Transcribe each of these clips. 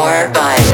more by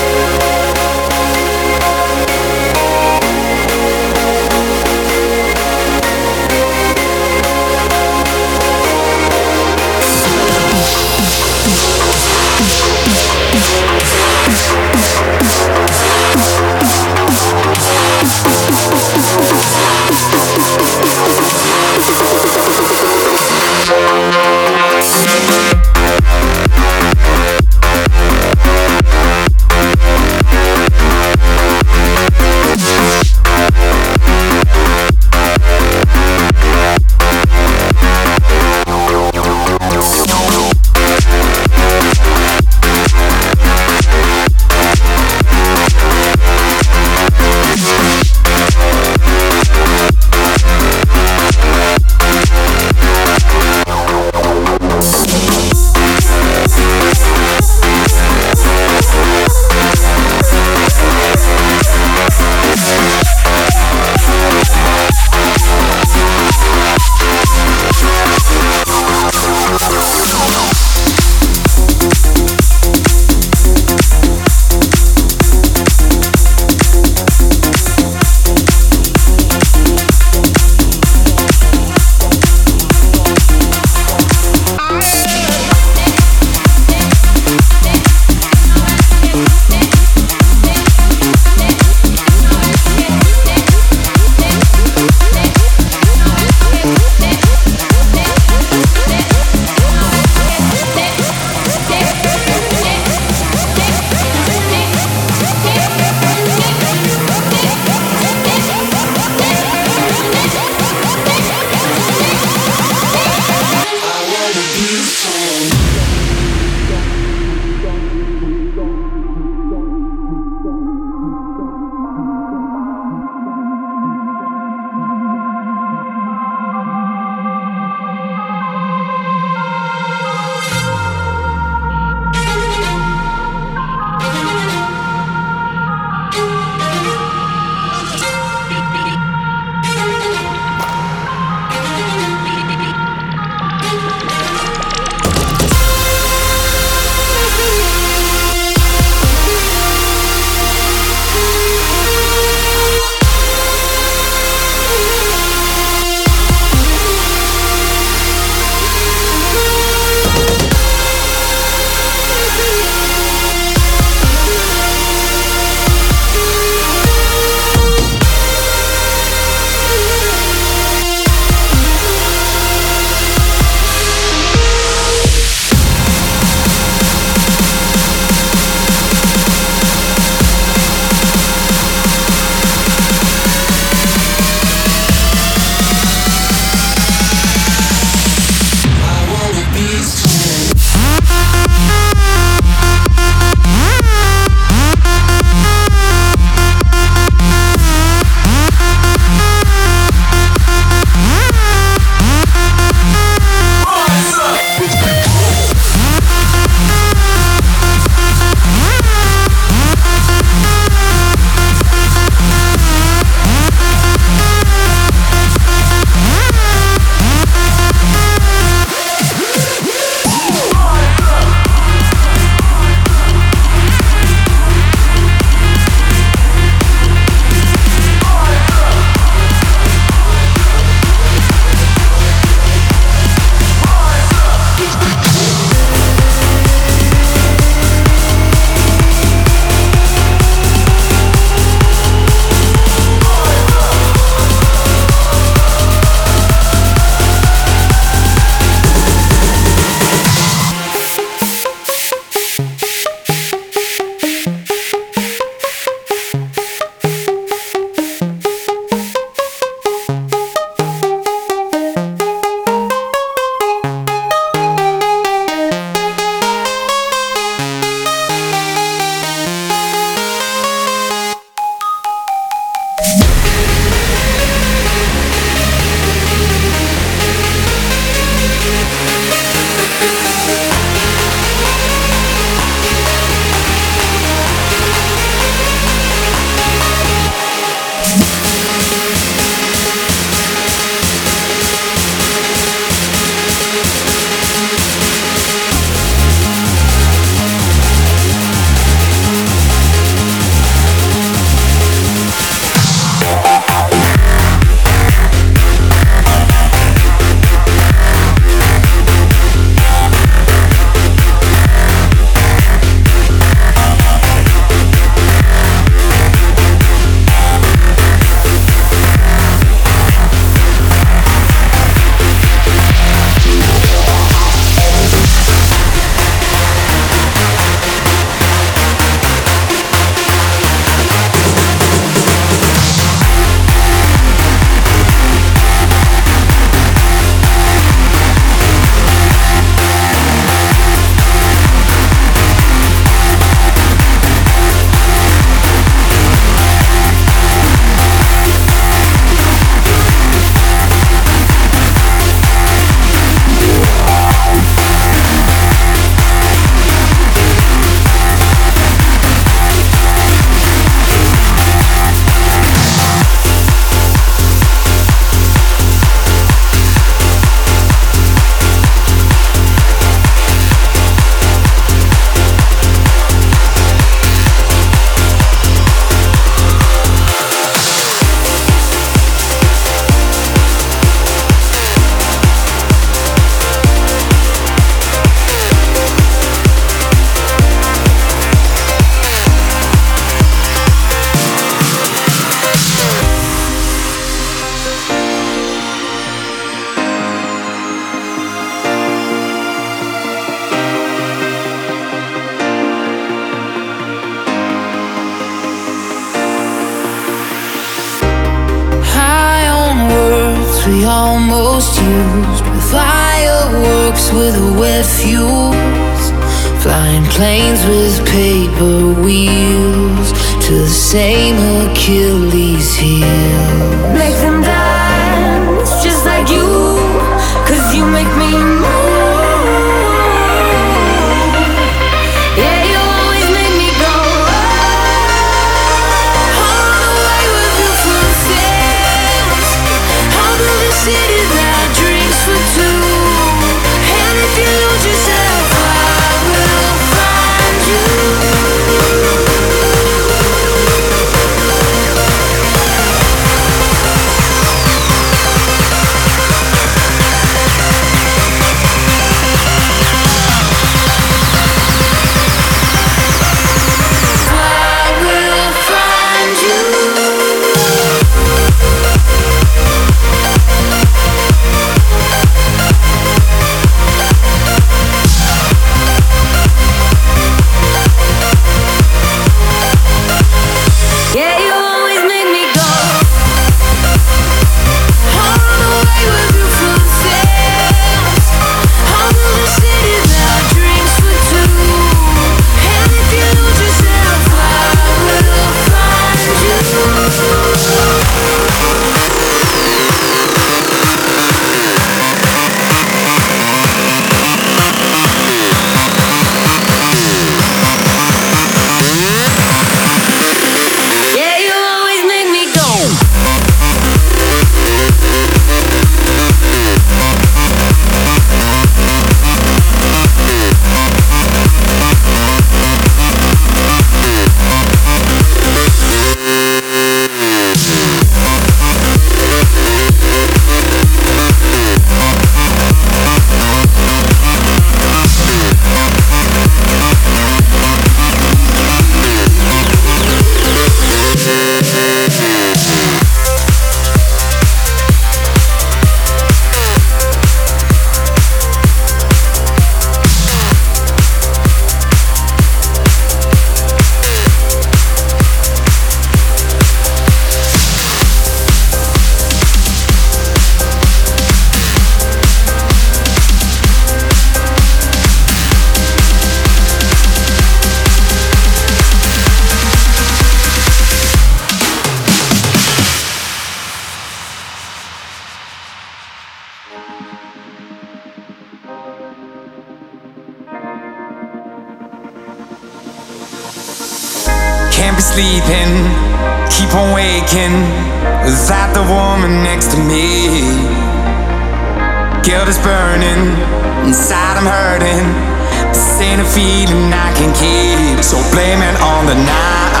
feeling I can keep. So blame it on the night.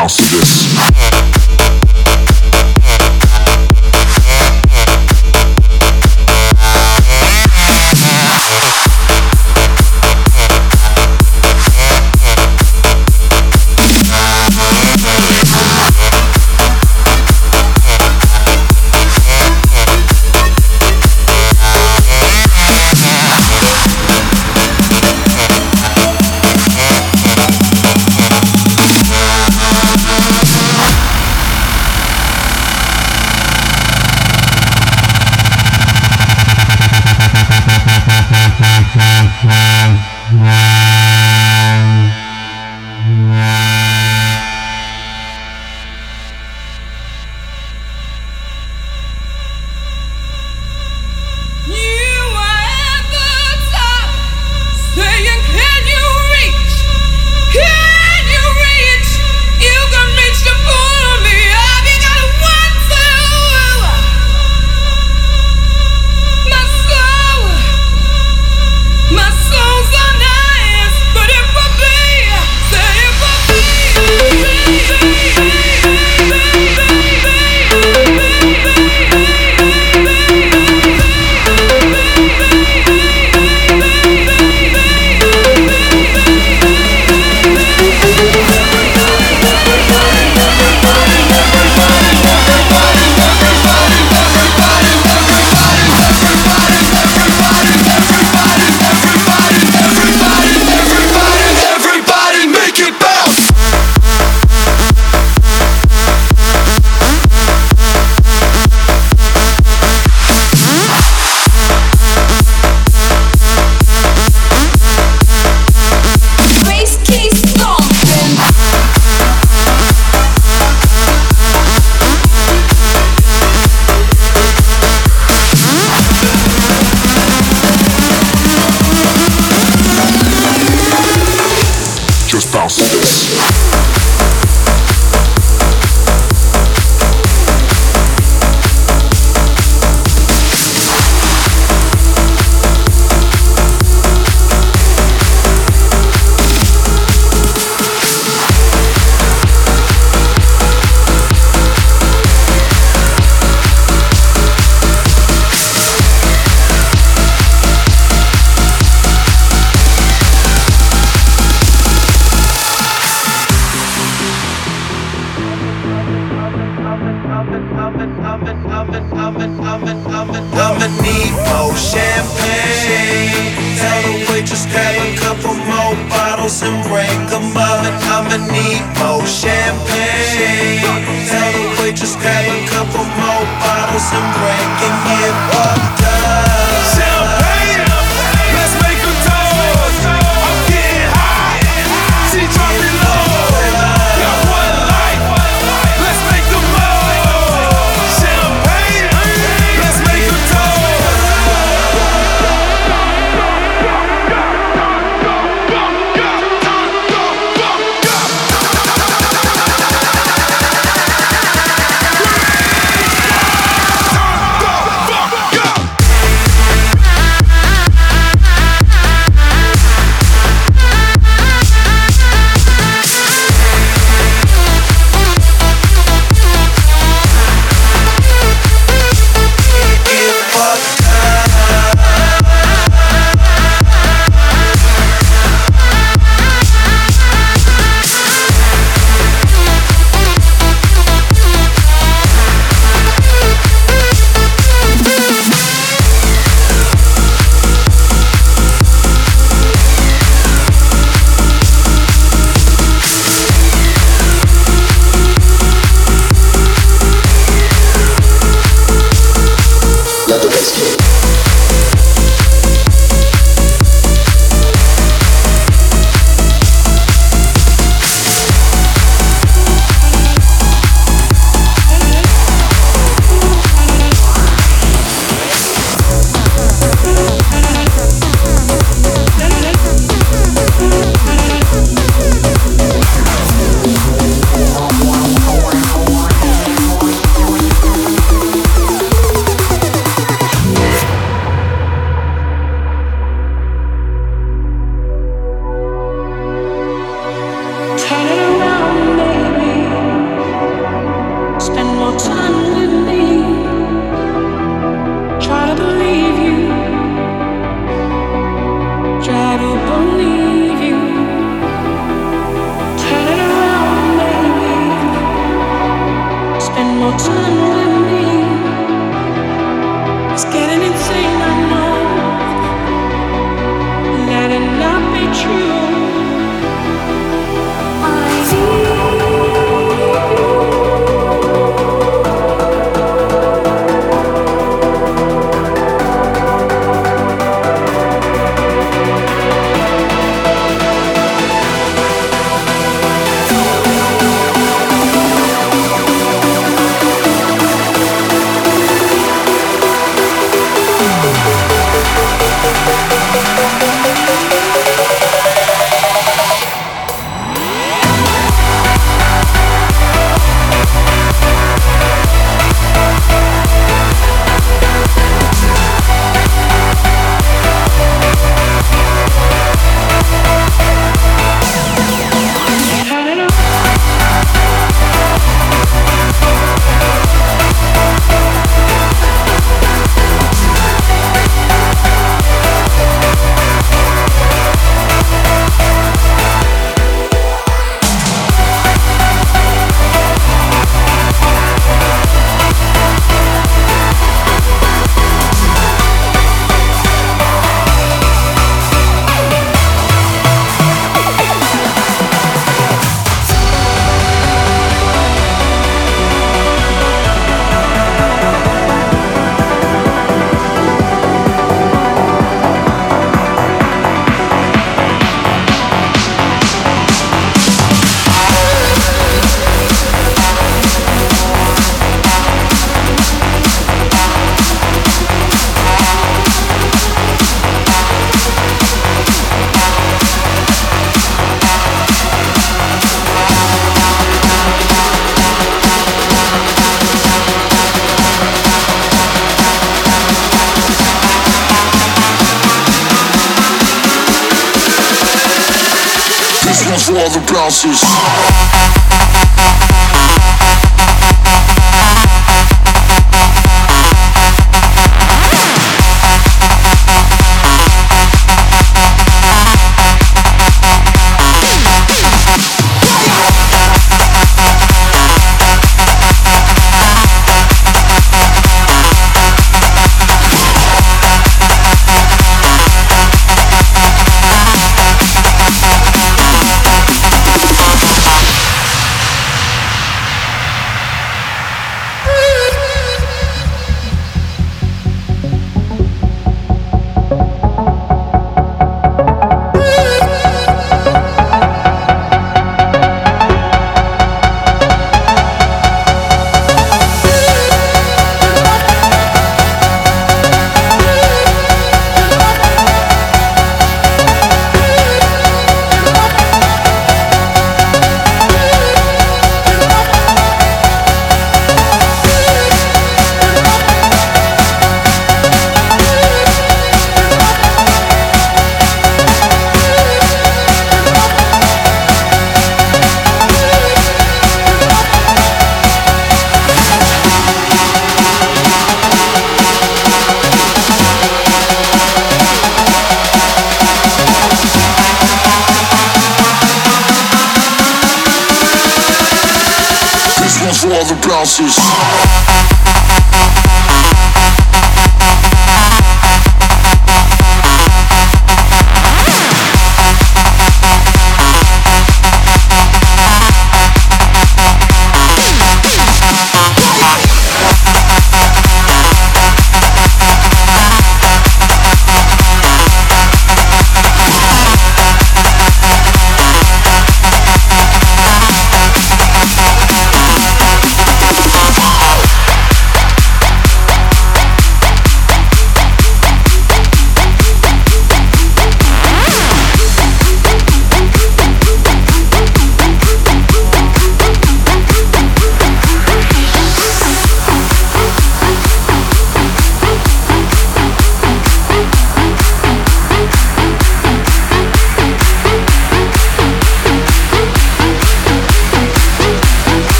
Bounce to this.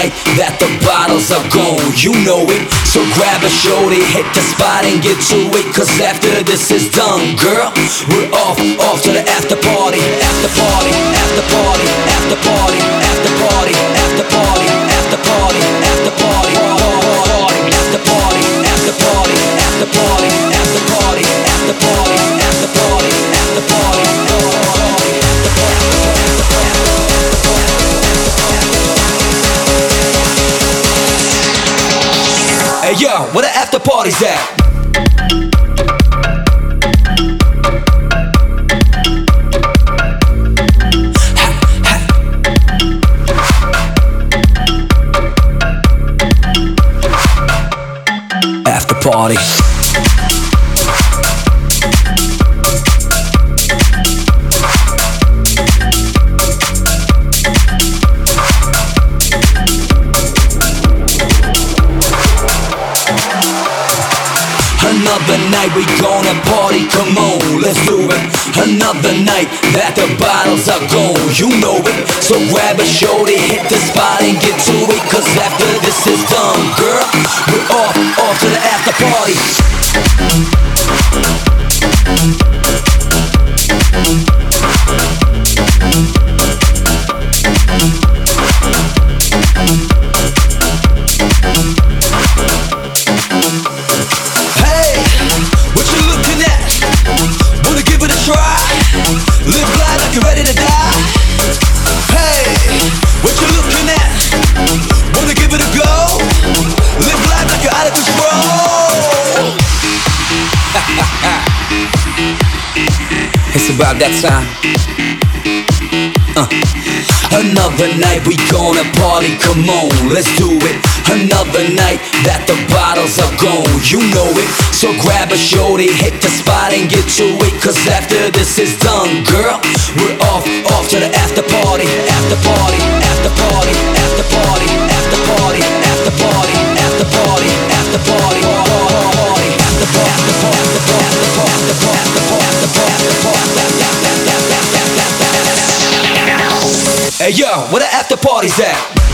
Night that the bottles are gone, you know it. So grab a shorty, hit the spot and get to it. Cause after this is done, girl, we're off, off to the after party, after party, after party, after party, after party, after party, after party, yo, where the after party's at? After party. Another night we gonna party, come on, let's do it. Another night that the bottles are gone, you know it. So grab a shorty, hit the spot and get to it. Cause after this is done, girl, we're off, off to the after party. about that time. Uh. Another night we gonna party, come on, let's do it. Another night that the bottles are gone, you know it. So grab a shorty, hit the spot and get to it. Cause after this is done, girl, we're off, off to the after party, after party, after party, after party, after party, after party, after party, after party. After party. Yo, where the after party's at?